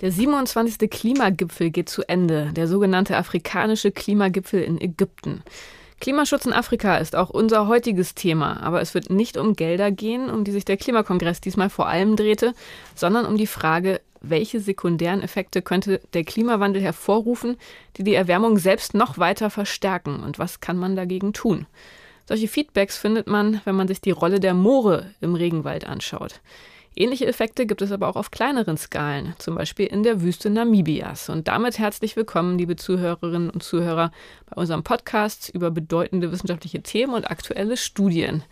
Der 27. Klimagipfel geht zu Ende, der sogenannte afrikanische Klimagipfel in Ägypten. Klimaschutz in Afrika ist auch unser heutiges Thema, aber es wird nicht um Gelder gehen, um die sich der Klimakongress diesmal vor allem drehte, sondern um die Frage, welche sekundären Effekte könnte der Klimawandel hervorrufen, die die Erwärmung selbst noch weiter verstärken und was kann man dagegen tun? Solche Feedbacks findet man, wenn man sich die Rolle der Moore im Regenwald anschaut. Ähnliche Effekte gibt es aber auch auf kleineren Skalen, zum Beispiel in der Wüste Namibias. Und damit herzlich willkommen, liebe Zuhörerinnen und Zuhörer, bei unserem Podcast über bedeutende wissenschaftliche Themen und aktuelle Studien.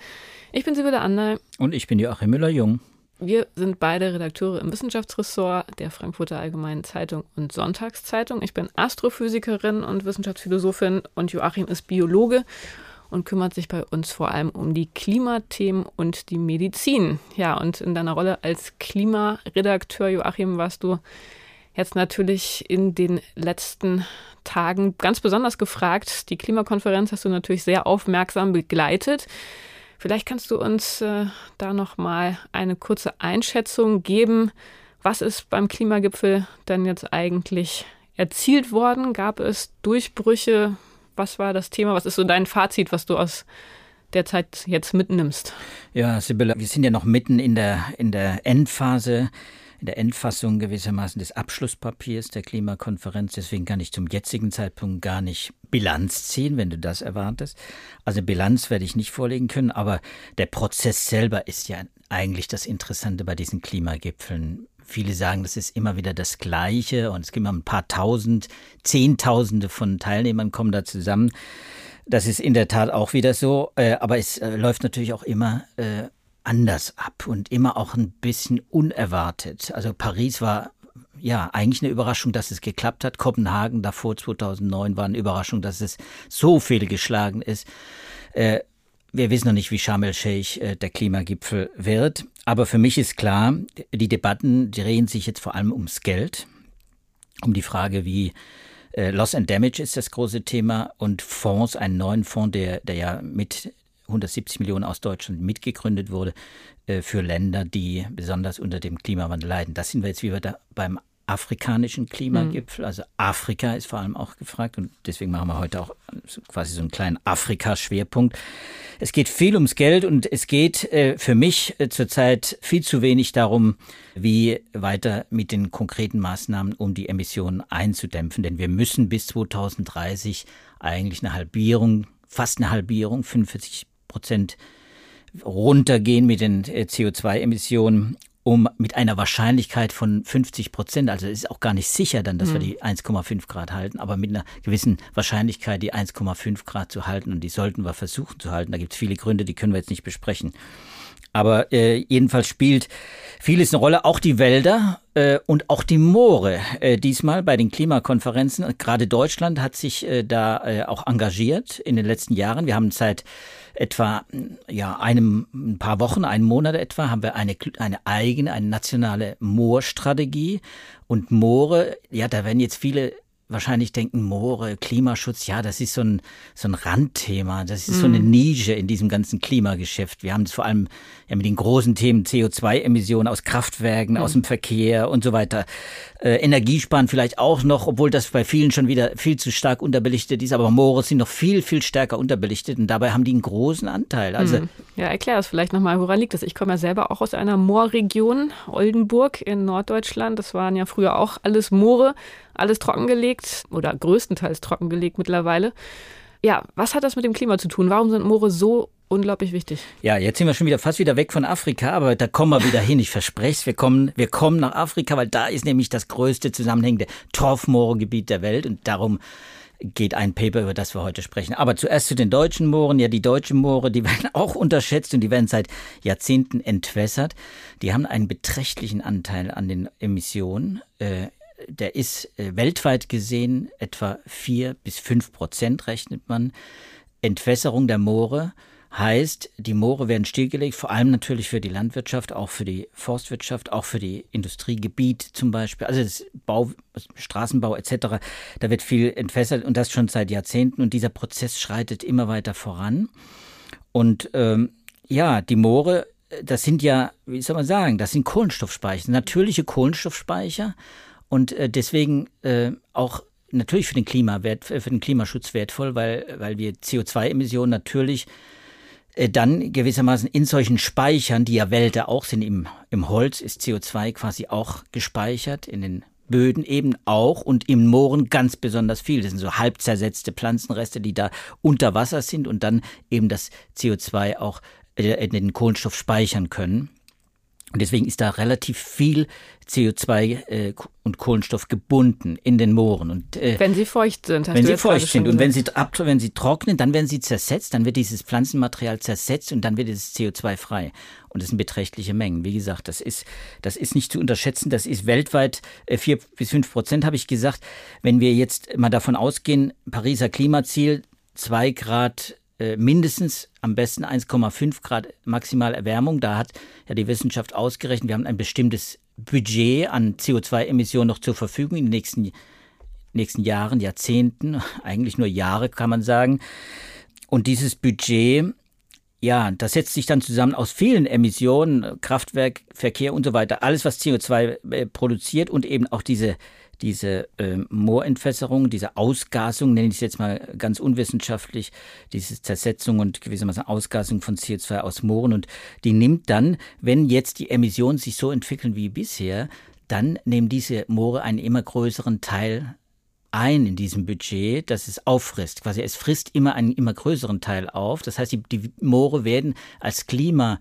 Ich bin Sibylle Andal. Und ich bin Joachim Müller-Jung. Wir sind beide Redakteure im Wissenschaftsressort der Frankfurter Allgemeinen Zeitung und Sonntagszeitung. Ich bin Astrophysikerin und Wissenschaftsphilosophin und Joachim ist Biologe und kümmert sich bei uns vor allem um die Klimathemen und die Medizin. Ja, und in deiner Rolle als Klimaredakteur, Joachim, warst du jetzt natürlich in den letzten Tagen ganz besonders gefragt. Die Klimakonferenz hast du natürlich sehr aufmerksam begleitet. Vielleicht kannst du uns äh, da noch mal eine kurze Einschätzung geben. Was ist beim Klimagipfel denn jetzt eigentlich erzielt worden? Gab es Durchbrüche? Was war das Thema? Was ist so dein Fazit, was du aus der Zeit jetzt mitnimmst? Ja, Sibylle, wir sind ja noch mitten in der, in der Endphase, in der Endfassung gewissermaßen des Abschlusspapiers der Klimakonferenz. Deswegen kann ich zum jetzigen Zeitpunkt gar nicht Bilanz ziehen, wenn du das erwartest. Also Bilanz werde ich nicht vorlegen können, aber der Prozess selber ist ja eigentlich das Interessante bei diesen Klimagipfeln. Viele sagen, das ist immer wieder das Gleiche und es gibt immer ein paar Tausend, Zehntausende von Teilnehmern kommen da zusammen. Das ist in der Tat auch wieder so, äh, aber es äh, läuft natürlich auch immer äh, anders ab und immer auch ein bisschen unerwartet. Also Paris war ja eigentlich eine Überraschung, dass es geklappt hat. Kopenhagen davor 2009 war eine Überraschung, dass es so viel geschlagen ist. Wir wissen noch nicht, wie Sharm el-Sheikh äh, der Klimagipfel wird. Aber für mich ist klar, die Debatten drehen sich jetzt vor allem ums Geld, um die Frage, wie äh, Loss and Damage ist das große Thema und Fonds, einen neuen Fonds, der, der ja mit 170 Millionen aus Deutschland mitgegründet wurde, äh, für Länder, die besonders unter dem Klimawandel leiden. Das sind wir jetzt wieder beim afrikanischen Klimagipfel. Also Afrika ist vor allem auch gefragt und deswegen machen wir heute auch quasi so einen kleinen Afrika-Schwerpunkt. Es geht viel ums Geld und es geht äh, für mich äh, zurzeit viel zu wenig darum, wie weiter mit den konkreten Maßnahmen, um die Emissionen einzudämpfen. Denn wir müssen bis 2030 eigentlich eine Halbierung, fast eine Halbierung, 45 Prozent runtergehen mit den äh, CO2-Emissionen um mit einer Wahrscheinlichkeit von 50 Prozent, also es ist auch gar nicht sicher dann, dass mhm. wir die 1,5 Grad halten, aber mit einer gewissen Wahrscheinlichkeit die 1,5 Grad zu halten und die sollten wir versuchen zu halten. Da gibt es viele Gründe, die können wir jetzt nicht besprechen. Aber äh, jedenfalls spielt vieles eine Rolle, auch die Wälder äh, und auch die Moore. Äh, diesmal bei den Klimakonferenzen, gerade Deutschland hat sich äh, da äh, auch engagiert in den letzten Jahren. Wir haben seit etwa ja, einem, ein paar Wochen, einen Monat etwa, haben wir eine, eine eigene, eine nationale Moorstrategie. Und Moore, ja, da werden jetzt viele wahrscheinlich denken, Moore, Klimaschutz, ja, das ist so ein, so ein Randthema, das ist so eine mhm. Nische in diesem ganzen Klimageschäft. Wir haben es vor allem ja mit den großen Themen CO2-Emissionen aus Kraftwerken, mhm. aus dem Verkehr und so weiter. Äh, Energiesparen vielleicht auch noch, obwohl das bei vielen schon wieder viel zu stark unterbelichtet ist, aber Moore sind noch viel, viel stärker unterbelichtet und dabei haben die einen großen Anteil. Also, mhm. Ja, erklär das vielleicht nochmal, woran liegt das? Ich komme ja selber auch aus einer Moorregion, Oldenburg in Norddeutschland. Das waren ja früher auch alles Moore alles trockengelegt oder größtenteils trockengelegt mittlerweile. Ja, was hat das mit dem Klima zu tun? Warum sind Moore so unglaublich wichtig? Ja, jetzt sind wir schon wieder fast wieder weg von Afrika, aber da kommen wir wieder hin. Ich verspreche es, wir kommen, wir kommen nach Afrika, weil da ist nämlich das größte zusammenhängende Torfmooregebiet der Welt und darum geht ein Paper, über das wir heute sprechen. Aber zuerst zu den deutschen Mooren. Ja, die deutschen Moore, die werden auch unterschätzt und die werden seit Jahrzehnten entwässert. Die haben einen beträchtlichen Anteil an den Emissionen. Äh, der ist äh, weltweit gesehen etwa vier bis fünf Prozent, rechnet man. Entwässerung der Moore heißt, die Moore werden stillgelegt, vor allem natürlich für die Landwirtschaft, auch für die Forstwirtschaft, auch für die Industriegebiet zum Beispiel, also das Bau, Straßenbau etc. Da wird viel entwässert und das schon seit Jahrzehnten und dieser Prozess schreitet immer weiter voran. Und ähm, ja, die Moore das sind ja, wie soll man sagen, das sind Kohlenstoffspeicher, natürliche Kohlenstoffspeicher und äh, deswegen äh, auch natürlich für den Klimawert, für den Klimaschutz wertvoll, weil, weil wir CO2-Emissionen natürlich äh, dann gewissermaßen in solchen Speichern, die ja Wälder auch sind, im, im Holz ist CO2 quasi auch gespeichert, in den Böden eben auch und im Mooren ganz besonders viel. Das sind so halb zersetzte Pflanzenreste, die da unter Wasser sind und dann eben das CO2 auch äh, den Kohlenstoff speichern können. Und deswegen ist da relativ viel CO2 äh, und Kohlenstoff gebunden in den Mooren. Und, äh, wenn sie feucht sind. wenn sie feucht sind und wenn sie, ab, wenn sie trocknen, dann werden sie zersetzt, dann wird dieses Pflanzenmaterial zersetzt und dann wird dieses CO2 frei. Und das sind beträchtliche Mengen. Wie gesagt, das ist, das ist nicht zu unterschätzen. Das ist weltweit äh, vier bis fünf Prozent, habe ich gesagt. Wenn wir jetzt mal davon ausgehen, Pariser Klimaziel, zwei Grad äh, mindestens am besten 1,5 Grad maximal Erwärmung. Da hat ja die Wissenschaft ausgerechnet, wir haben ein bestimmtes Budget an CO2-Emissionen noch zur Verfügung in den nächsten, nächsten Jahren, Jahrzehnten, eigentlich nur Jahre kann man sagen. Und dieses Budget, ja, das setzt sich dann zusammen aus vielen Emissionen, Kraftwerk, Verkehr und so weiter, alles, was CO2 äh, produziert und eben auch diese diese äh, Moorentwässerung, diese Ausgasung, nenne ich es jetzt mal ganz unwissenschaftlich, diese Zersetzung und gewissermaßen Ausgasung von CO2 aus Mooren. Und die nimmt dann, wenn jetzt die Emissionen sich so entwickeln wie bisher, dann nehmen diese Moore einen immer größeren Teil ein in diesem Budget, das es auffrisst. Quasi es frisst immer einen immer größeren Teil auf. Das heißt, die, die Moore werden als Klima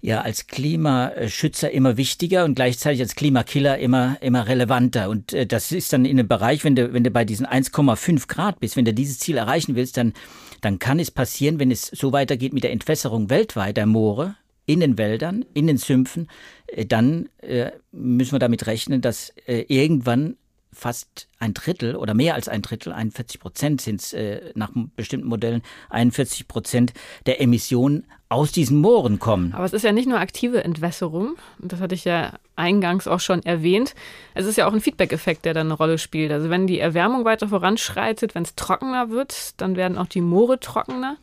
ja als Klimaschützer immer wichtiger und gleichzeitig als Klimakiller immer, immer relevanter. Und äh, das ist dann in einem Bereich, wenn du, wenn du bei diesen 1,5 Grad bist, wenn du dieses Ziel erreichen willst, dann, dann kann es passieren, wenn es so weitergeht mit der Entwässerung weltweit der Moore, in den Wäldern, in den Sümpfen, äh, dann äh, müssen wir damit rechnen, dass äh, irgendwann fast ein Drittel oder mehr als ein Drittel, 41 Prozent sind es äh, nach bestimmten Modellen, 41 Prozent der Emissionen aus diesen Mooren kommen. Aber es ist ja nicht nur aktive Entwässerung, das hatte ich ja eingangs auch schon erwähnt. Es ist ja auch ein Feedback-Effekt, der dann eine Rolle spielt. Also wenn die Erwärmung weiter voranschreitet, wenn es trockener wird, dann werden auch die Moore trockener.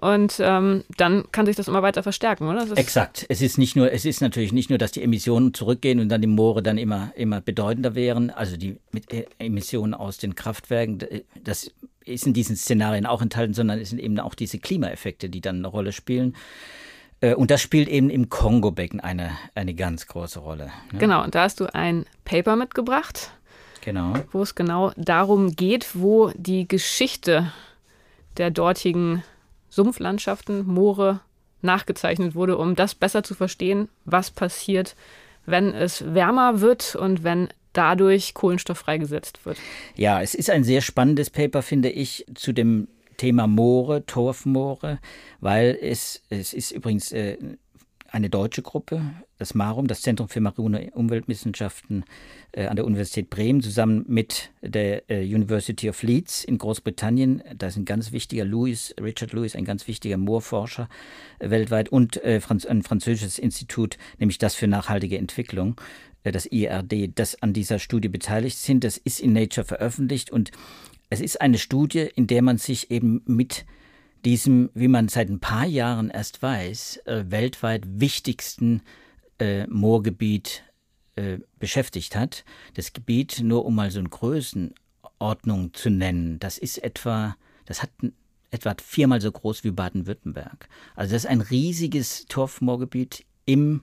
Und ähm, dann kann sich das immer weiter verstärken, oder? Exakt. Es ist nicht nur, es ist natürlich nicht nur, dass die Emissionen zurückgehen und dann die Moore dann immer, immer bedeutender wären. Also die äh, Emissionen aus den Kraftwerken, das ist in diesen Szenarien auch enthalten, sondern es sind eben auch diese Klimaeffekte, die dann eine Rolle spielen. Äh, und das spielt eben im Kongo-Becken eine, eine ganz große Rolle. Ne? Genau, und da hast du ein Paper mitgebracht. Genau. Wo es genau darum geht, wo die Geschichte der dortigen Sumpflandschaften, Moore nachgezeichnet wurde, um das besser zu verstehen, was passiert, wenn es wärmer wird und wenn dadurch Kohlenstoff freigesetzt wird. Ja, es ist ein sehr spannendes Paper, finde ich, zu dem Thema Moore, Torfmoore, weil es, es ist übrigens äh, eine deutsche Gruppe, das MARUM, das Zentrum für marine Umweltwissenschaften äh, an der Universität Bremen, zusammen mit der äh, University of Leeds in Großbritannien. Da ist ein ganz wichtiger Lewis, Richard Lewis, ein ganz wichtiger Moorforscher äh, weltweit und äh, Franz ein französisches Institut, nämlich das für nachhaltige Entwicklung, äh, das IRD, das an dieser Studie beteiligt sind. Das ist in Nature veröffentlicht und es ist eine Studie, in der man sich eben mit diesem, wie man seit ein paar Jahren erst weiß, äh, weltweit wichtigsten äh, Moorgebiet äh, beschäftigt hat. Das Gebiet, nur um mal so eine Größenordnung zu nennen, das ist etwa, das hat etwa viermal so groß wie Baden-Württemberg. Also das ist ein riesiges Torfmoorgebiet im,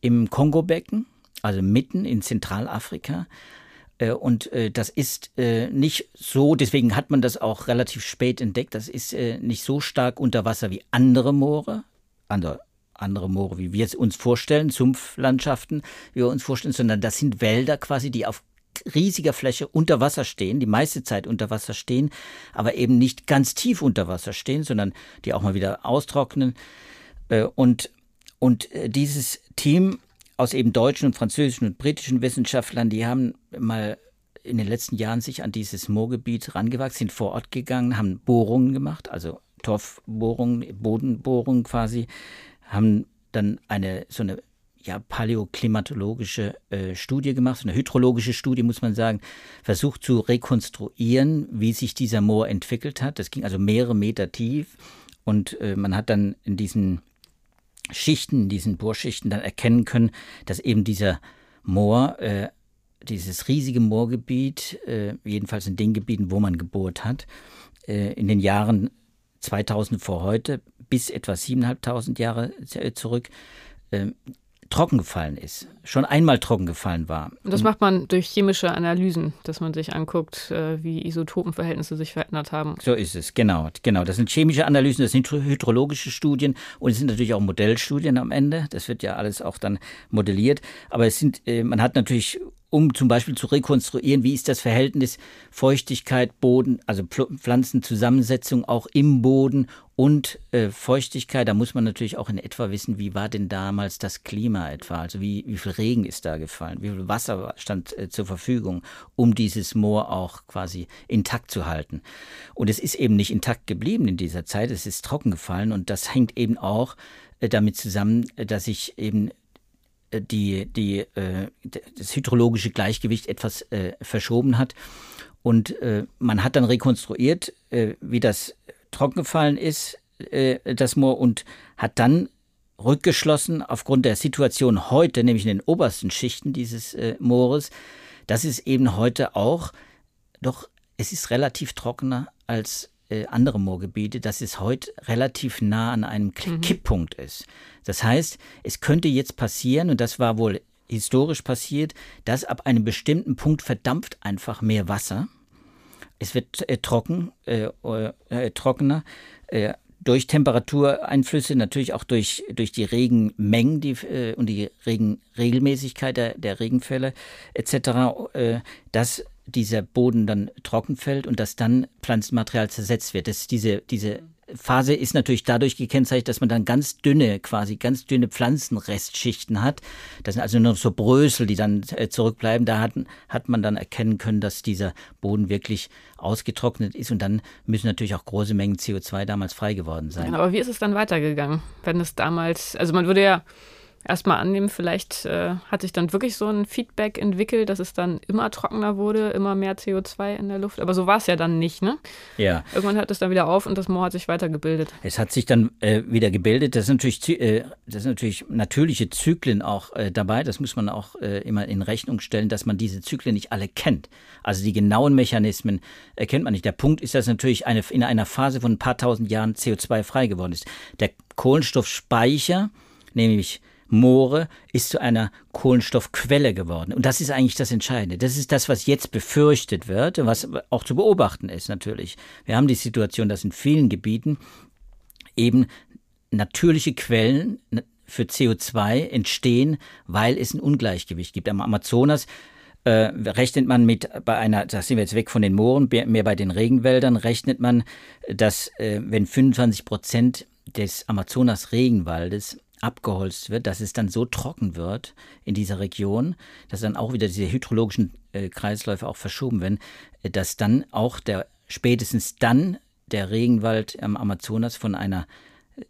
im Kongo-Becken, also mitten in Zentralafrika. Äh, und äh, das ist äh, nicht so, deswegen hat man das auch relativ spät entdeckt, das ist nicht so stark unter Wasser wie andere Moore, andere, andere Moore, wie wir es uns vorstellen, Sumpflandschaften, wie wir uns vorstellen, sondern das sind Wälder quasi, die auf riesiger Fläche unter Wasser stehen, die meiste Zeit unter Wasser stehen, aber eben nicht ganz tief unter Wasser stehen, sondern die auch mal wieder austrocknen. Und, und dieses Team aus eben deutschen und französischen und britischen Wissenschaftlern, die haben mal in den letzten Jahren sich an dieses Moorgebiet rangewachsen, sind vor Ort gegangen, haben Bohrungen gemacht, also Torfbohrungen, Bodenbohrungen quasi, haben dann eine so eine ja, paläoklimatologische äh, Studie gemacht, eine hydrologische Studie, muss man sagen, versucht zu rekonstruieren, wie sich dieser Moor entwickelt hat. Das ging also mehrere Meter tief und äh, man hat dann in diesen Schichten, diesen Bohrschichten dann erkennen können, dass eben dieser Moor, äh, dieses riesige Moorgebiet, äh, jedenfalls in den Gebieten, wo man gebohrt hat, äh, in den Jahren 2000 vor heute bis etwa 7.500 Jahre äh, zurück äh, trocken gefallen ist, schon einmal trocken gefallen war. Und das macht man durch chemische Analysen, dass man sich anguckt, äh, wie Isotopenverhältnisse sich verändert haben. So ist es, genau, genau. Das sind chemische Analysen, das sind hydrologische Studien und es sind natürlich auch Modellstudien am Ende. Das wird ja alles auch dann modelliert. Aber es sind, äh, man hat natürlich um zum Beispiel zu rekonstruieren, wie ist das Verhältnis Feuchtigkeit, Boden, also Pflanzenzusammensetzung auch im Boden und äh, Feuchtigkeit. Da muss man natürlich auch in etwa wissen, wie war denn damals das Klima etwa, also wie, wie viel Regen ist da gefallen, wie viel Wasser stand äh, zur Verfügung, um dieses Moor auch quasi intakt zu halten. Und es ist eben nicht intakt geblieben in dieser Zeit, es ist trocken gefallen und das hängt eben auch äh, damit zusammen, äh, dass sich eben die, die, äh, das hydrologische Gleichgewicht etwas äh, verschoben hat. Und äh, man hat dann rekonstruiert, wie das trocken gefallen ist, das Moor, und hat dann rückgeschlossen aufgrund der Situation heute, nämlich in den obersten Schichten dieses Moores, dass es eben heute auch, doch es ist relativ trockener als äh, andere Moorgebiete, dass es heute relativ nah an einem mhm. Kipppunkt ist. Das heißt, es könnte jetzt passieren, und das war wohl historisch passiert, dass ab einem bestimmten Punkt verdampft einfach mehr Wasser. Es wird äh, trocken, äh, äh, trockener äh, durch Temperatureinflüsse, natürlich auch durch, durch die Regenmengen die, äh, und die Regenregelmäßigkeit der, der Regenfälle etc., dass dieser Boden dann trocken fällt und dass dann Pflanzenmaterial zersetzt wird. Das diese, diese Phase ist natürlich dadurch gekennzeichnet, dass man dann ganz dünne, quasi ganz dünne Pflanzenrestschichten hat. Das sind also nur so Brösel, die dann äh, zurückbleiben. Da hat, hat man dann erkennen können, dass dieser Boden wirklich ausgetrocknet ist und dann müssen natürlich auch große Mengen CO2 damals frei geworden sein. aber wie ist es dann weitergegangen, wenn es damals, also man würde ja erstmal annehmen, vielleicht äh, hat sich dann wirklich so ein Feedback entwickelt, dass es dann immer trockener wurde, immer mehr CO2 in der Luft. Aber so war es ja dann nicht, ne? Ja. Irgendwann hört es dann wieder auf und das Moor hat sich weitergebildet. Es hat sich dann äh, wieder gebildet. Das sind natürlich, äh, das sind natürlich natürliche Zyklen auch äh, dabei. Das muss man auch äh, immer in Rechnung stellen, dass man diese Zyklen nicht alle kennt. Also die genauen Mechanismen erkennt man nicht. Der Punkt ist, dass natürlich eine, in einer Phase von ein paar tausend Jahren CO2 frei geworden ist. Der Kohlenstoffspeicher, nämlich Moore ist zu einer Kohlenstoffquelle geworden. Und das ist eigentlich das Entscheidende. Das ist das, was jetzt befürchtet wird und was auch zu beobachten ist natürlich. Wir haben die Situation, dass in vielen Gebieten eben natürliche Quellen für CO2 entstehen, weil es ein Ungleichgewicht gibt. Am Amazonas äh, rechnet man mit bei einer, da sind wir jetzt weg von den Mooren, mehr bei den Regenwäldern, rechnet man, dass äh, wenn 25 Prozent des Amazonas Regenwaldes abgeholzt wird, dass es dann so trocken wird in dieser Region, dass dann auch wieder diese hydrologischen äh, Kreisläufe auch verschoben werden, äh, dass dann auch der spätestens dann der Regenwald am Amazonas von einer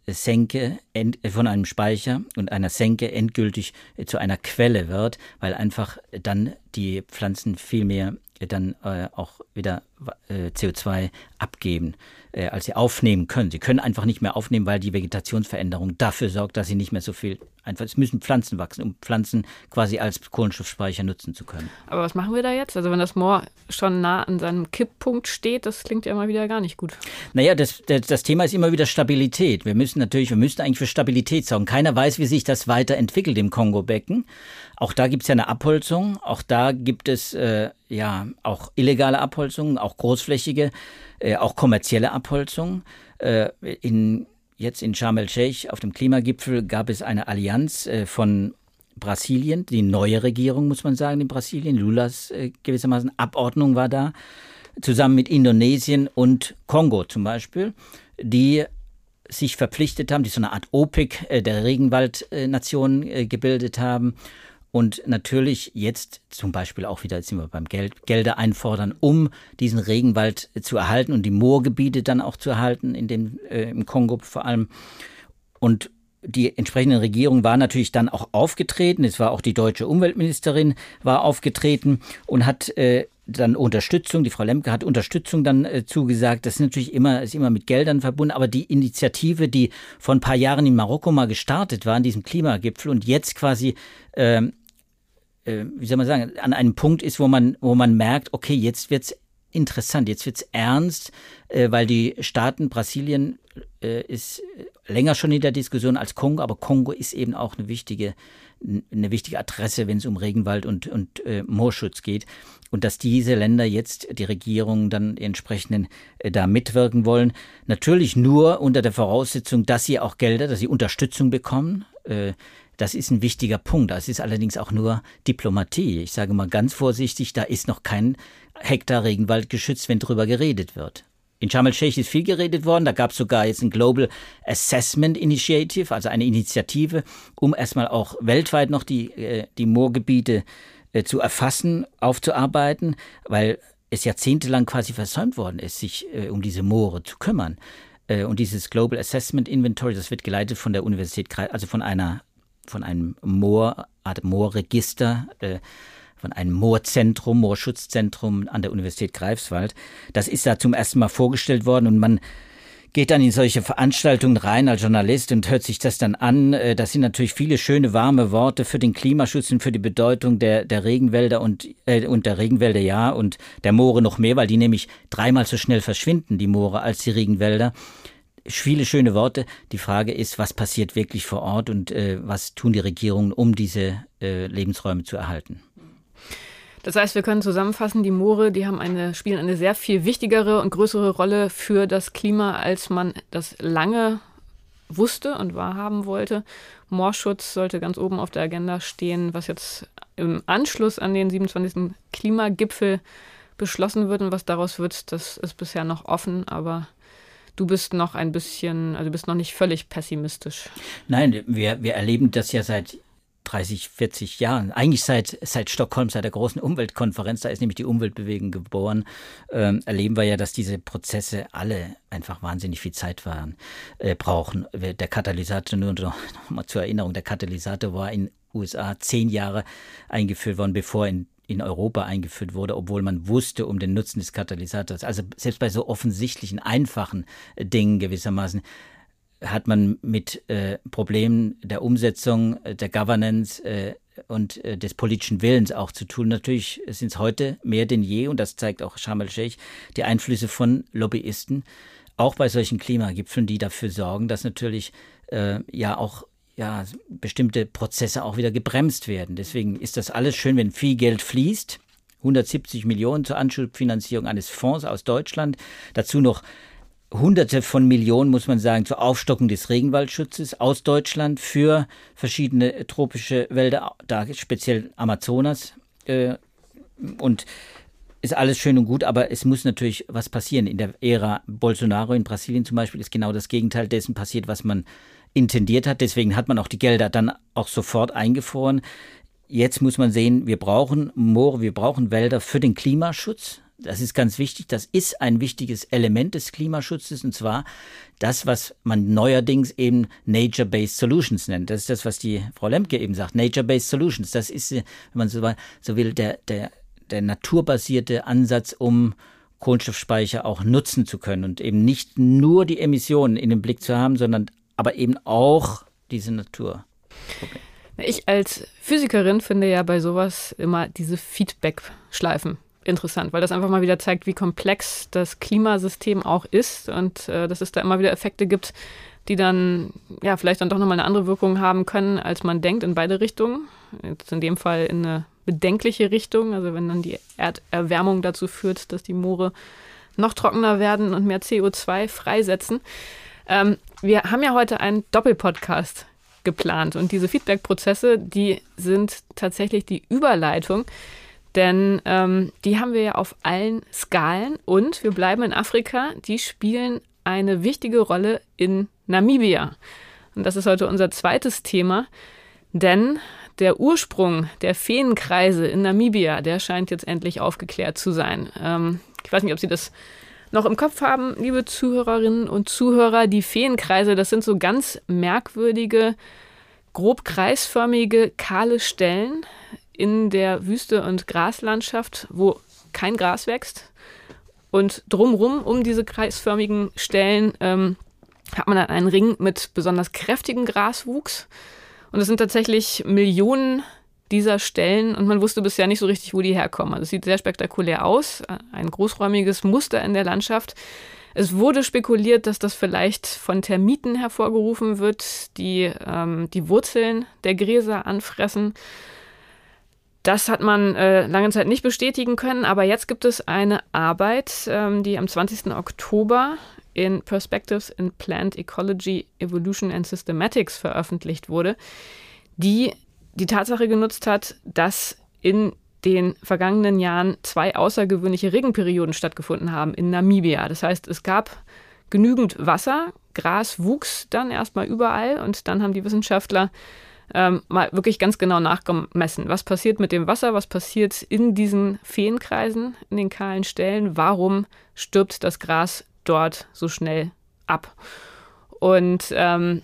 äh, Senke, end, äh, von einem Speicher und einer Senke endgültig zu einer Quelle wird, weil einfach dann die Pflanzen viel mehr dann äh, auch wieder äh, CO2 abgeben, äh, als sie aufnehmen können. Sie können einfach nicht mehr aufnehmen, weil die Vegetationsveränderung dafür sorgt, dass sie nicht mehr so viel einfach. Es müssen Pflanzen wachsen, um Pflanzen quasi als Kohlenstoffspeicher nutzen zu können. Aber was machen wir da jetzt? Also wenn das Moor schon nah an seinem Kipppunkt steht, das klingt ja immer wieder gar nicht gut. Naja, das, das, das Thema ist immer wieder Stabilität. Wir müssen natürlich, wir müssen eigentlich für Stabilität sorgen. Keiner weiß, wie sich das weiterentwickelt im Kongo-Becken. Auch da gibt es ja eine Abholzung. Auch da gibt es äh, ja auch illegale Abholzungen, auch großflächige, äh, auch kommerzielle Abholzungen. Äh, in, jetzt in Sharm el-Sheikh auf dem Klimagipfel gab es eine Allianz äh, von Brasilien, die neue Regierung, muss man sagen, in Brasilien. Lulas äh, gewissermaßen Abordnung war da, zusammen mit Indonesien und Kongo zum Beispiel, die sich verpflichtet haben, die so eine Art OPEC äh, der Regenwaldnationen gebildet haben und natürlich jetzt zum Beispiel auch wieder, jetzt sind wir beim Geld, Gelder einfordern, um diesen Regenwald zu erhalten und die Moorgebiete dann auch zu erhalten, in dem, äh, im Kongo vor allem. Und die entsprechende Regierung war natürlich dann auch aufgetreten. Es war auch die deutsche Umweltministerin war aufgetreten und hat äh, dann Unterstützung, die Frau Lemke hat Unterstützung dann äh, zugesagt. Das ist natürlich immer, ist immer mit Geldern verbunden, aber die Initiative, die vor ein paar Jahren in Marokko mal gestartet war, an diesem Klimagipfel und jetzt quasi, ähm, äh, wie soll man sagen, an einem Punkt ist, wo man, wo man merkt, okay, jetzt wird's interessant, jetzt wird's ernst, äh, weil die Staaten, Brasilien äh, ist länger schon in der Diskussion als Kongo, aber Kongo ist eben auch eine wichtige eine wichtige Adresse, wenn es um Regenwald und, und äh, Moorschutz geht. Und dass diese Länder jetzt, die Regierungen dann entsprechenden äh, da mitwirken wollen. Natürlich nur unter der Voraussetzung, dass sie auch Gelder, dass sie Unterstützung bekommen. Äh, das ist ein wichtiger Punkt. Das ist allerdings auch nur Diplomatie. Ich sage mal ganz vorsichtig, da ist noch kein Hektar Regenwald geschützt, wenn drüber geredet wird. In Sharm el-Sheikh ist viel geredet worden. Da gab es sogar jetzt ein Global Assessment Initiative, also eine Initiative, um erstmal auch weltweit noch die, äh, die Moorgebiete äh, zu erfassen, aufzuarbeiten, weil es jahrzehntelang quasi versäumt worden ist, sich äh, um diese Moore zu kümmern. und dieses Global Assessment Inventory, das wird geleitet von der Universität, also von einer, von einem Moor, Art Moorregister, von einem Moorzentrum, Moorschutzzentrum an der Universität Greifswald. Das ist da zum ersten Mal vorgestellt worden und man geht dann in solche Veranstaltungen rein als Journalist und hört sich das dann an. Äh, das sind natürlich viele schöne, warme Worte für den Klimaschutz und für die Bedeutung der, der Regenwälder und, äh, und der Regenwälder, ja, und der Moore noch mehr, weil die nämlich dreimal so schnell verschwinden, die Moore, als die Regenwälder. Viele schöne Worte. Die Frage ist, was passiert wirklich vor Ort und äh, was tun die Regierungen, um diese äh, Lebensräume zu erhalten? Das heißt, wir können zusammenfassen, die Moore, die haben eine, spielen eine sehr viel wichtigere und größere Rolle für das Klima, als man das lange wusste und wahrhaben wollte. Moorschutz sollte ganz oben auf der Agenda stehen, was jetzt im Anschluss an den 27. Klimagipfel beschlossen wird und was daraus wird, das ist bisher noch offen, aber du bist noch ein bisschen, also du bist noch nicht völlig pessimistisch. Nein, wir, wir erleben das ja seit 30, 40 Jahren, eigentlich seit, seit Stockholm, seit der großen Umweltkonferenz, da ist nämlich die Umweltbewegung geboren, ähm, erleben wir ja, dass diese Prozesse alle einfach wahnsinnig viel Zeit waren, äh, brauchen. Der Katalysator, nur noch mal zur Erinnerung, der Katalysator war in USA zehn Jahre eingeführt worden, bevor in in Europa eingeführt wurde, obwohl man wusste um den Nutzen des Katalysators. Also selbst bei so offensichtlichen, einfachen Dingen gewissermaßen hat man mit äh, Problemen der Umsetzung, äh, der Governance äh, und äh, des politischen Willens auch zu tun. Natürlich sind es heute mehr denn je, und das zeigt auch Sharm el-Sheikh, die Einflüsse von Lobbyisten, auch bei solchen Klimagipfeln, die dafür sorgen, dass natürlich äh, ja auch ja, bestimmte Prozesse auch wieder gebremst werden. Deswegen ist das alles schön, wenn viel Geld fließt. 170 Millionen zur Anschubfinanzierung eines Fonds aus Deutschland. Dazu noch Hunderte von Millionen, muss man sagen, zur Aufstockung des Regenwaldschutzes aus Deutschland für verschiedene tropische Wälder, da speziell Amazonas. Äh, und ist alles schön und gut, aber es muss natürlich was passieren. In der Ära Bolsonaro in Brasilien zum Beispiel ist genau das Gegenteil dessen passiert, was man intendiert hat. Deswegen hat man auch die Gelder dann auch sofort eingefroren. Jetzt muss man sehen, wir brauchen Moore, wir brauchen Wälder für den Klimaschutz. Das ist ganz wichtig. Das ist ein wichtiges Element des Klimaschutzes und zwar das, was man neuerdings eben Nature-Based Solutions nennt. Das ist das, was die Frau Lemke eben sagt. Nature-Based Solutions. Das ist, wenn man so, will, der, der, der naturbasierte Ansatz, um Kohlenstoffspeicher auch nutzen zu können und eben nicht nur die Emissionen in den Blick zu haben, sondern aber eben auch diese Natur. Ich als Physikerin finde ja bei sowas immer diese Feedback-Schleifen interessant, weil das einfach mal wieder zeigt, wie komplex das Klimasystem auch ist und äh, dass es da immer wieder Effekte gibt, die dann ja vielleicht dann doch nochmal eine andere Wirkung haben können, als man denkt, in beide Richtungen. Jetzt in dem Fall in eine bedenkliche Richtung, also wenn dann die Erderwärmung dazu führt, dass die Moore noch trockener werden und mehr CO2 freisetzen. Ähm, wir haben ja heute einen Doppelpodcast geplant und diese Feedback-Prozesse, die sind tatsächlich die Überleitung denn ähm, die haben wir ja auf allen Skalen und wir bleiben in Afrika. Die spielen eine wichtige Rolle in Namibia. Und das ist heute unser zweites Thema, denn der Ursprung der Feenkreise in Namibia, der scheint jetzt endlich aufgeklärt zu sein. Ähm, ich weiß nicht, ob Sie das noch im Kopf haben, liebe Zuhörerinnen und Zuhörer. Die Feenkreise, das sind so ganz merkwürdige, grob kreisförmige, kahle Stellen, in der Wüste- und Graslandschaft, wo kein Gras wächst. Und drumrum, um diese kreisförmigen Stellen, ähm, hat man dann einen Ring mit besonders kräftigem Graswuchs. Und es sind tatsächlich Millionen dieser Stellen und man wusste bisher nicht so richtig, wo die herkommen. Also es sieht sehr spektakulär aus, ein großräumiges Muster in der Landschaft. Es wurde spekuliert, dass das vielleicht von Termiten hervorgerufen wird, die ähm, die Wurzeln der Gräser anfressen. Das hat man äh, lange Zeit nicht bestätigen können, aber jetzt gibt es eine Arbeit, ähm, die am 20. Oktober in Perspectives in Plant Ecology, Evolution and Systematics veröffentlicht wurde, die die Tatsache genutzt hat, dass in den vergangenen Jahren zwei außergewöhnliche Regenperioden stattgefunden haben in Namibia. Das heißt, es gab genügend Wasser, Gras wuchs dann erstmal überall und dann haben die Wissenschaftler ähm, mal wirklich ganz genau nachgemessen, was passiert mit dem Wasser, was passiert in diesen Feenkreisen, in den kahlen Stellen, warum stirbt das Gras dort so schnell ab. Und ähm,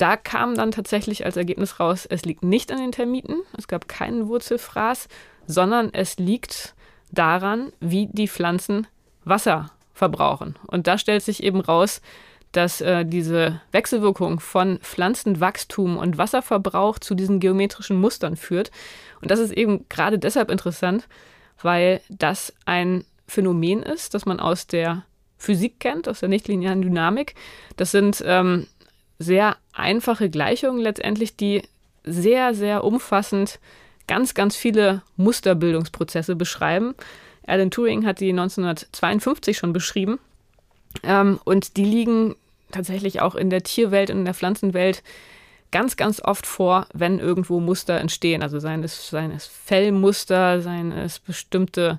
da kam dann tatsächlich als Ergebnis raus, es liegt nicht an den Termiten, es gab keinen Wurzelfraß, sondern es liegt daran, wie die Pflanzen Wasser verbrauchen. Und da stellt sich eben raus, dass äh, diese Wechselwirkung von Pflanzenwachstum und Wasserverbrauch zu diesen geometrischen Mustern führt. Und das ist eben gerade deshalb interessant, weil das ein Phänomen ist, das man aus der Physik kennt, aus der nichtlinearen Dynamik. Das sind ähm, sehr einfache Gleichungen letztendlich, die sehr, sehr umfassend ganz, ganz viele Musterbildungsprozesse beschreiben. Alan Turing hat die 1952 schon beschrieben. Ähm, und die liegen tatsächlich auch in der Tierwelt und in der Pflanzenwelt ganz, ganz oft vor, wenn irgendwo Muster entstehen. Also seien es, seien es Fellmuster, seien es bestimmte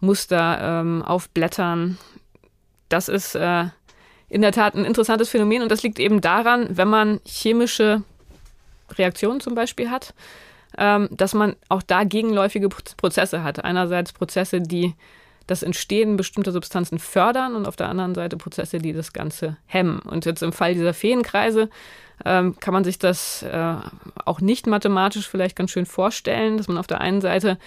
Muster ähm, auf Blättern. Das ist äh, in der Tat ein interessantes Phänomen und das liegt eben daran, wenn man chemische Reaktionen zum Beispiel hat, ähm, dass man auch da gegenläufige Prozesse hat. Einerseits Prozesse, die das Entstehen bestimmter Substanzen fördern und auf der anderen Seite Prozesse, die das Ganze hemmen. Und jetzt im Fall dieser Feenkreise ähm, kann man sich das äh, auch nicht mathematisch vielleicht ganz schön vorstellen, dass man auf der einen Seite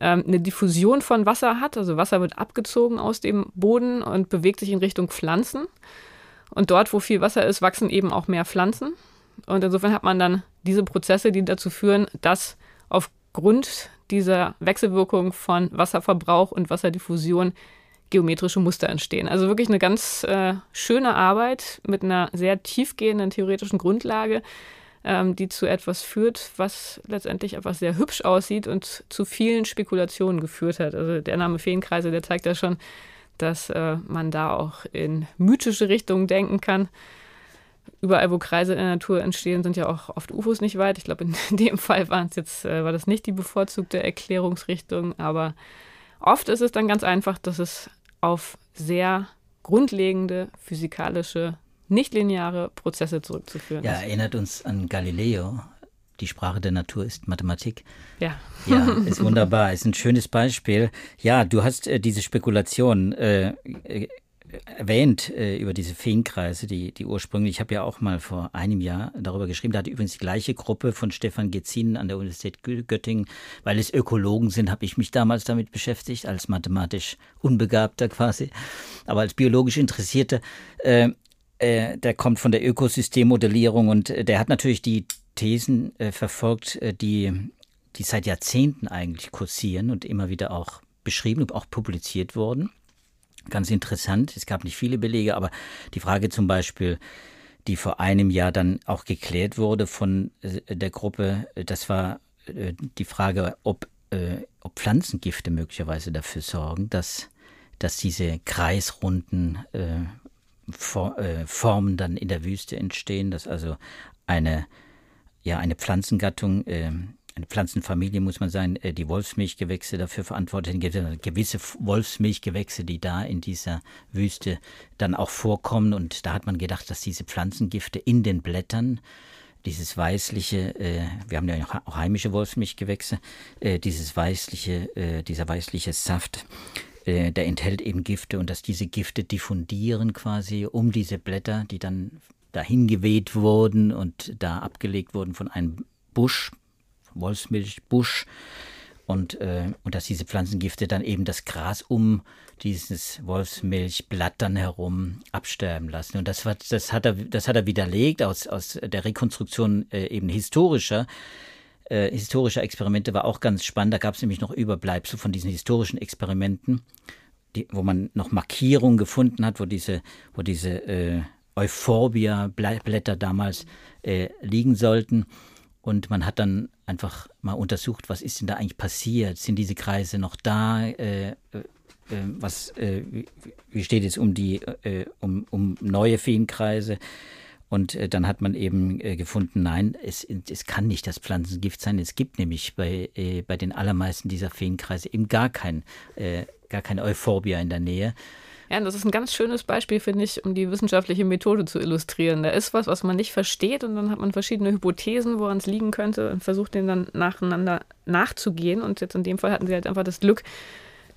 ähm, eine Diffusion von Wasser hat, also Wasser wird abgezogen aus dem Boden und bewegt sich in Richtung Pflanzen. Und dort, wo viel Wasser ist, wachsen eben auch mehr Pflanzen. Und insofern hat man dann diese Prozesse, die dazu führen, dass aufgrund dieser Wechselwirkung von Wasserverbrauch und Wasserdiffusion geometrische Muster entstehen. Also wirklich eine ganz äh, schöne Arbeit mit einer sehr tiefgehenden theoretischen Grundlage, ähm, die zu etwas führt, was letztendlich etwas sehr hübsch aussieht und zu vielen Spekulationen geführt hat. Also der Name Feenkreise, der zeigt ja schon, dass äh, man da auch in mythische Richtungen denken kann überall, wo Kreise in der Natur entstehen, sind ja auch oft UFOs nicht weit. Ich glaube, in dem Fall waren es jetzt, äh, war das nicht die bevorzugte Erklärungsrichtung, aber oft ist es dann ganz einfach, dass es auf sehr grundlegende physikalische, nichtlineare Prozesse zurückzuführen ja, ist. Ja, erinnert uns an Galileo. Die Sprache der Natur ist Mathematik. Ja. Ja, ist wunderbar, ist ein schönes Beispiel. Ja, du hast äh, diese Spekulation äh, äh erwähnt äh, über diese Feenkreise, die, die ursprünglich, ich habe ja auch mal vor einem Jahr darüber geschrieben, da hat übrigens die gleiche Gruppe von Stefan Gezin an der Universität Göttingen, weil es Ökologen sind, habe ich mich damals damit beschäftigt, als mathematisch Unbegabter quasi, aber als biologisch Interessierter. Äh, äh, der kommt von der Ökosystemmodellierung und äh, der hat natürlich die Thesen äh, verfolgt, äh, die, die seit Jahrzehnten eigentlich kursieren und immer wieder auch beschrieben und auch publiziert wurden ganz interessant. Es gab nicht viele Belege, aber die Frage zum Beispiel, die vor einem Jahr dann auch geklärt wurde von der Gruppe, das war die Frage, ob, ob Pflanzengifte möglicherweise dafür sorgen, dass, dass diese kreisrunden Formen dann in der Wüste entstehen, dass also eine, ja, eine Pflanzengattung eine Pflanzenfamilie, muss man sagen, äh, die Wolfsmilchgewächse dafür verantwortet sind. Gewisse Wolfsmilchgewächse, die da in dieser Wüste dann auch vorkommen. Und da hat man gedacht, dass diese Pflanzengifte in den Blättern dieses weißliche, äh, wir haben ja auch heimische Wolfsmilchgewächse, äh, dieses weißliche, äh, dieser weißliche Saft, äh, der enthält eben Gifte und dass diese Gifte diffundieren quasi um diese Blätter, die dann dahin geweht wurden und da abgelegt wurden von einem Busch, Wolfsmilchbusch und, äh, und dass diese Pflanzengifte dann eben das Gras um dieses Wolfsmilchblatt dann herum absterben lassen. Und das, war, das, hat, er, das hat er widerlegt aus, aus der Rekonstruktion äh, eben historischer. Äh, historischer Experimente war auch ganz spannend. Da gab es nämlich noch Überbleibsel von diesen historischen Experimenten, die, wo man noch Markierungen gefunden hat, wo diese, wo diese äh, Euphorbia-Blätter damals äh, liegen sollten. Und man hat dann einfach mal untersucht, was ist denn da eigentlich passiert? Sind diese Kreise noch da? Äh, äh, was, äh, wie, steht es um die, äh, um, um neue Feenkreise? Und äh, dann hat man eben äh, gefunden, nein, es, es kann nicht das Pflanzengift sein. Es gibt nämlich bei, bei den allermeisten dieser Feenkreise eben gar kein, gar keine Euphorbia in der Nähe. Ja, das ist ein ganz schönes Beispiel, finde ich, um die wissenschaftliche Methode zu illustrieren. Da ist was, was man nicht versteht und dann hat man verschiedene Hypothesen, woran es liegen könnte und versucht, denen dann nacheinander nachzugehen. Und jetzt in dem Fall hatten sie halt einfach das Glück,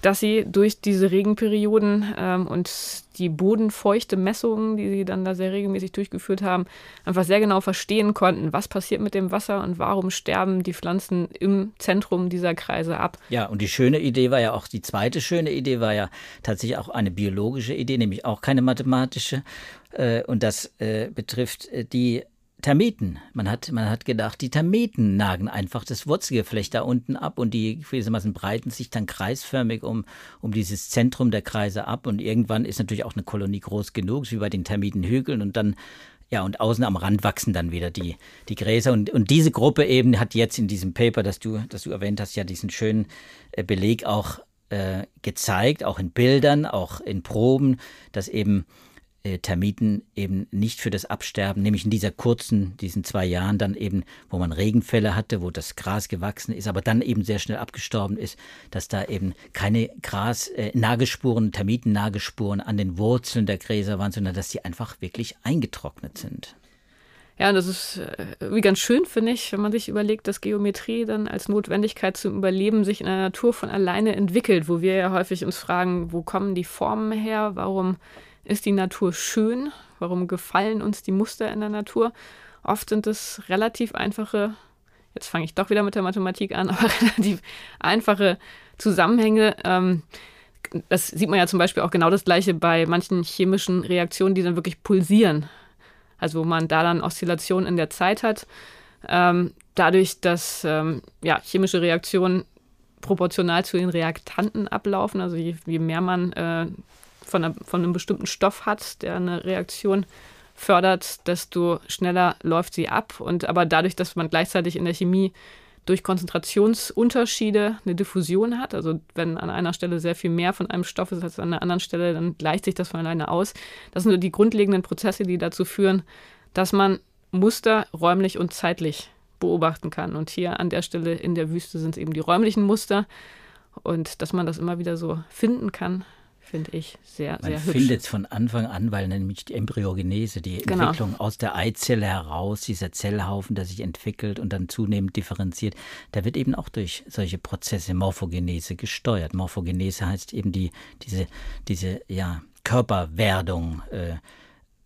dass sie durch diese Regenperioden ähm, und die bodenfeuchte Messungen, die sie dann da sehr regelmäßig durchgeführt haben, einfach sehr genau verstehen konnten, was passiert mit dem Wasser und warum sterben die Pflanzen im Zentrum dieser Kreise ab. Ja, und die schöne Idee war ja auch, die zweite schöne Idee war ja tatsächlich auch eine biologische Idee, nämlich auch keine mathematische. Äh, und das äh, betrifft äh, die Termiten. Man hat, man hat gedacht, die Termiten nagen einfach das Wurzelgeflecht da unten ab und die gewissermaßen breiten sich dann kreisförmig um, um dieses Zentrum der Kreise ab und irgendwann ist natürlich auch eine Kolonie groß genug, wie bei den Termitenhügeln und dann ja, und außen am Rand wachsen dann wieder die, die Gräser. Und, und diese Gruppe eben hat jetzt in diesem Paper, das du, das du erwähnt hast, ja diesen schönen äh, Beleg auch äh, gezeigt, auch in Bildern, auch in Proben, dass eben Termiten eben nicht für das Absterben, nämlich in dieser kurzen, diesen zwei Jahren dann eben, wo man Regenfälle hatte, wo das Gras gewachsen ist, aber dann eben sehr schnell abgestorben ist, dass da eben keine Gras-Nagespuren, äh, Termiten-Nagespuren an den Wurzeln der Gräser waren, sondern dass die einfach wirklich eingetrocknet sind. Ja, und das ist äh, irgendwie ganz schön, finde ich, wenn man sich überlegt, dass Geometrie dann als Notwendigkeit zum Überleben sich in der Natur von alleine entwickelt, wo wir ja häufig uns fragen, wo kommen die Formen her, warum ist die Natur schön? Warum gefallen uns die Muster in der Natur? Oft sind es relativ einfache, jetzt fange ich doch wieder mit der Mathematik an, aber relativ einfache Zusammenhänge. Ähm, das sieht man ja zum Beispiel auch genau das gleiche bei manchen chemischen Reaktionen, die dann wirklich pulsieren. Also wo man da dann Oszillationen in der Zeit hat. Ähm, dadurch, dass ähm, ja, chemische Reaktionen proportional zu den Reaktanten ablaufen, also je, je mehr man äh, von, einer, von einem bestimmten Stoff hat, der eine Reaktion fördert, desto schneller läuft sie ab. Und aber dadurch, dass man gleichzeitig in der Chemie durch Konzentrationsunterschiede eine Diffusion hat, also wenn an einer Stelle sehr viel mehr von einem Stoff ist als an einer anderen Stelle, dann gleicht sich das von alleine aus. Das sind nur die grundlegenden Prozesse, die dazu führen, dass man Muster räumlich und zeitlich beobachten kann. Und hier an der Stelle in der Wüste sind es eben die räumlichen Muster. Und dass man das immer wieder so finden kann, finde ich sehr, Man sehr hübsch. Man findet es von Anfang an, weil nämlich die Embryogenese, die genau. Entwicklung aus der Eizelle heraus, dieser Zellhaufen, der sich entwickelt und dann zunehmend differenziert, der wird eben auch durch solche Prozesse Morphogenese gesteuert. Morphogenese heißt eben die, diese, diese ja, Körperwerdung äh,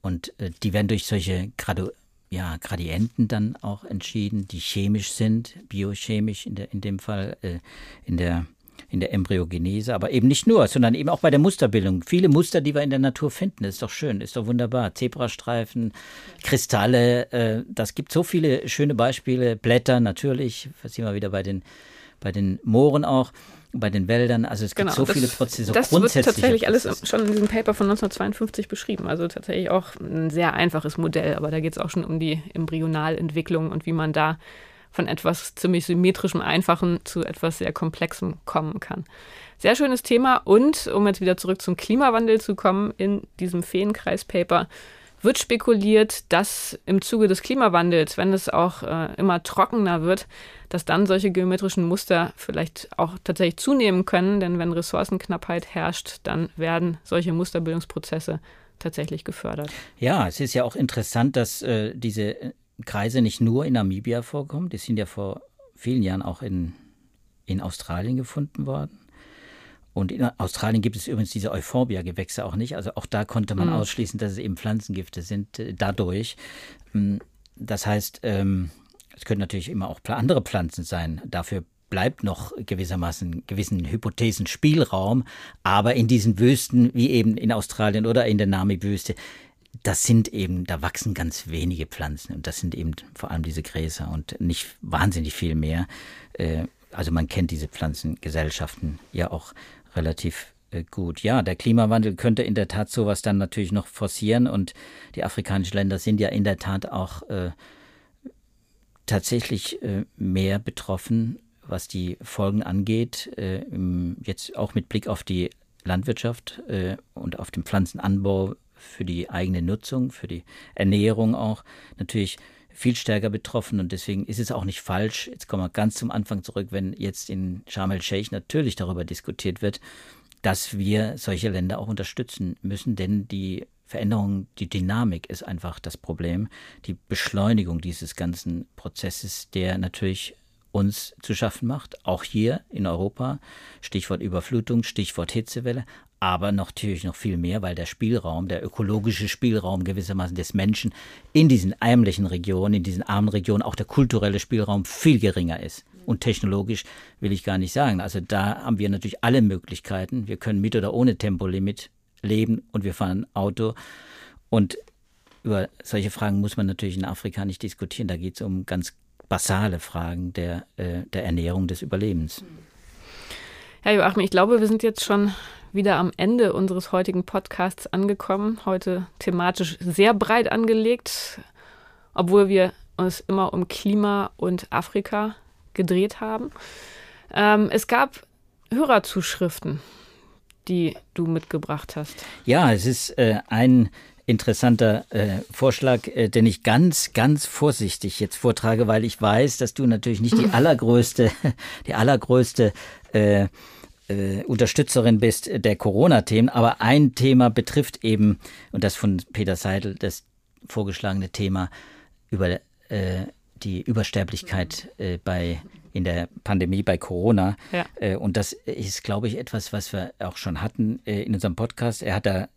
und äh, die werden durch solche Gradu ja, Gradienten dann auch entschieden, die chemisch sind, biochemisch in, der, in dem Fall, äh, in der in der Embryogenese, aber eben nicht nur, sondern eben auch bei der Musterbildung. Viele Muster, die wir in der Natur finden, ist doch schön, ist doch wunderbar. Zebrastreifen, Kristalle, äh, das gibt so viele schöne Beispiele. Blätter natürlich, was sind wir wieder bei den, bei den Mooren auch bei den Wäldern. Also es gibt genau, so das, viele Prozesse. Das wird tatsächlich alles schon in diesem Paper von 1952 beschrieben. Also tatsächlich auch ein sehr einfaches Modell, aber da geht es auch schon um die Embryonalentwicklung und wie man da von etwas ziemlich symmetrischem, einfachen zu etwas sehr komplexem kommen kann. Sehr schönes Thema und um jetzt wieder zurück zum Klimawandel zu kommen, in diesem Feenkreis-Paper wird spekuliert, dass im Zuge des Klimawandels, wenn es auch äh, immer trockener wird, dass dann solche geometrischen Muster vielleicht auch tatsächlich zunehmen können, denn wenn Ressourcenknappheit herrscht, dann werden solche Musterbildungsprozesse tatsächlich gefördert. Ja, es ist ja auch interessant, dass äh, diese Kreise nicht nur in Namibia vorkommen, die sind ja vor vielen Jahren auch in, in Australien gefunden worden. Und in Australien gibt es übrigens diese Euphorbia-Gewächse auch nicht. Also auch da konnte man mhm. ausschließen, dass es eben Pflanzengifte sind äh, dadurch. Ähm, das heißt, ähm, es können natürlich immer auch andere Pflanzen sein. Dafür bleibt noch gewissermaßen gewissen Hypothesenspielraum, aber in diesen Wüsten, wie eben in Australien oder in der Namib-Wüste, das sind eben, da wachsen ganz wenige Pflanzen und das sind eben vor allem diese Gräser und nicht wahnsinnig viel mehr. Äh, also man kennt diese Pflanzengesellschaften ja auch relativ äh, gut. Ja, der Klimawandel könnte in der Tat sowas dann natürlich noch forcieren und die afrikanischen Länder sind ja in der Tat auch äh, tatsächlich mehr betroffen, was die Folgen angeht. Jetzt auch mit Blick auf die Landwirtschaft und auf den Pflanzenanbau für die eigene Nutzung, für die Ernährung auch natürlich viel stärker betroffen. Und deswegen ist es auch nicht falsch, jetzt kommen wir ganz zum Anfang zurück, wenn jetzt in Sharm el-Sheikh natürlich darüber diskutiert wird, dass wir solche Länder auch unterstützen müssen, denn die Veränderung, die Dynamik ist einfach das Problem, die Beschleunigung dieses ganzen Prozesses, der natürlich uns zu schaffen macht, auch hier in Europa, Stichwort Überflutung, Stichwort Hitzewelle, aber natürlich noch viel mehr, weil der Spielraum, der ökologische Spielraum gewissermaßen des Menschen in diesen ärmlichen Regionen, in diesen armen Regionen, auch der kulturelle Spielraum viel geringer ist. Und technologisch will ich gar nicht sagen. Also da haben wir natürlich alle Möglichkeiten. Wir können mit oder ohne Tempolimit leben und wir fahren Auto. Und über solche Fragen muss man natürlich in Afrika nicht diskutieren. Da geht es um ganz basale Fragen der, äh, der Ernährung, des Überlebens. Herr Joachim, ich glaube, wir sind jetzt schon wieder am Ende unseres heutigen Podcasts angekommen. Heute thematisch sehr breit angelegt, obwohl wir uns immer um Klima und Afrika gedreht haben. Ähm, es gab Hörerzuschriften, die du mitgebracht hast. Ja, es ist äh, ein interessanter äh, Vorschlag, äh, den ich ganz, ganz vorsichtig jetzt vortrage, weil ich weiß, dass du natürlich nicht die allergrößte, die allergrößte äh, äh, Unterstützerin bist der Corona-Themen, aber ein Thema betrifft eben, und das von Peter Seidel, das vorgeschlagene Thema über äh, die Übersterblichkeit äh, bei in der Pandemie bei Corona. Ja. Äh, und das ist, glaube ich, etwas, was wir auch schon hatten äh, in unserem Podcast. Er hat da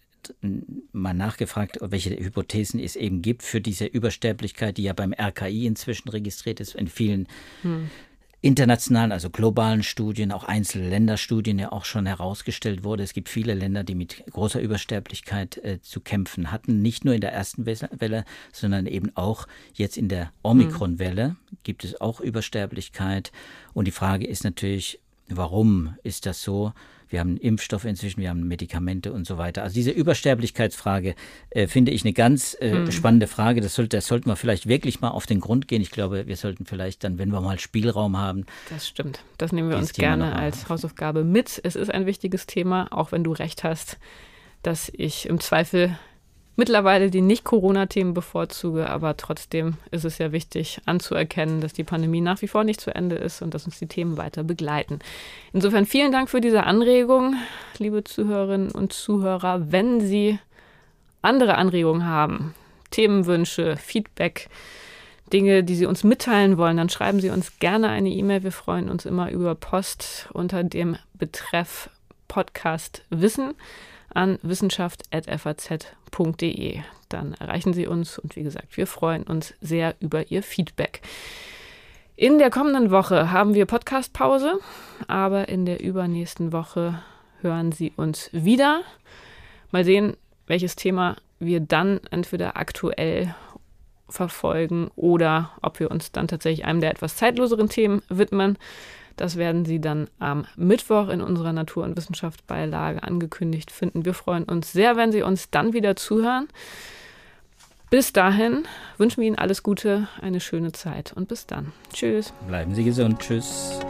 mal nachgefragt, welche Hypothesen es eben gibt für diese Übersterblichkeit, die ja beim RKI inzwischen registriert ist, in vielen hm internationalen, also globalen Studien, auch einzelne Länderstudien ja auch schon herausgestellt wurde. Es gibt viele Länder, die mit großer Übersterblichkeit äh, zu kämpfen hatten. Nicht nur in der ersten Welle, sondern eben auch jetzt in der Omikron-Welle gibt es auch Übersterblichkeit. Und die Frage ist natürlich, warum ist das so? Wir haben Impfstoffe inzwischen, wir haben Medikamente und so weiter. Also diese Übersterblichkeitsfrage äh, finde ich eine ganz äh, mhm. spannende Frage. Das, sollte, das sollten wir vielleicht wirklich mal auf den Grund gehen. Ich glaube, wir sollten vielleicht dann, wenn wir mal Spielraum haben. Das stimmt. Das nehmen wir uns gerne als Hausaufgabe mit. Es ist ein wichtiges Thema, auch wenn du recht hast, dass ich im Zweifel mittlerweile die Nicht-Corona-Themen bevorzuge, aber trotzdem ist es ja wichtig anzuerkennen, dass die Pandemie nach wie vor nicht zu Ende ist und dass uns die Themen weiter begleiten. Insofern vielen Dank für diese Anregung, liebe Zuhörerinnen und Zuhörer. Wenn Sie andere Anregungen haben, Themenwünsche, Feedback, Dinge, die Sie uns mitteilen wollen, dann schreiben Sie uns gerne eine E-Mail. Wir freuen uns immer über Post unter dem Betreff Podcast Wissen an wissenschaft.faz.de. Dann erreichen Sie uns und wie gesagt, wir freuen uns sehr über Ihr Feedback. In der kommenden Woche haben wir Podcastpause, aber in der übernächsten Woche hören Sie uns wieder. Mal sehen, welches Thema wir dann entweder aktuell verfolgen oder ob wir uns dann tatsächlich einem der etwas zeitloseren Themen widmen. Das werden Sie dann am Mittwoch in unserer Natur- und Wissenschaftsbeilage angekündigt finden. Wir freuen uns sehr, wenn Sie uns dann wieder zuhören. Bis dahin wünschen wir Ihnen alles Gute, eine schöne Zeit und bis dann. Tschüss. Bleiben Sie gesund. Tschüss.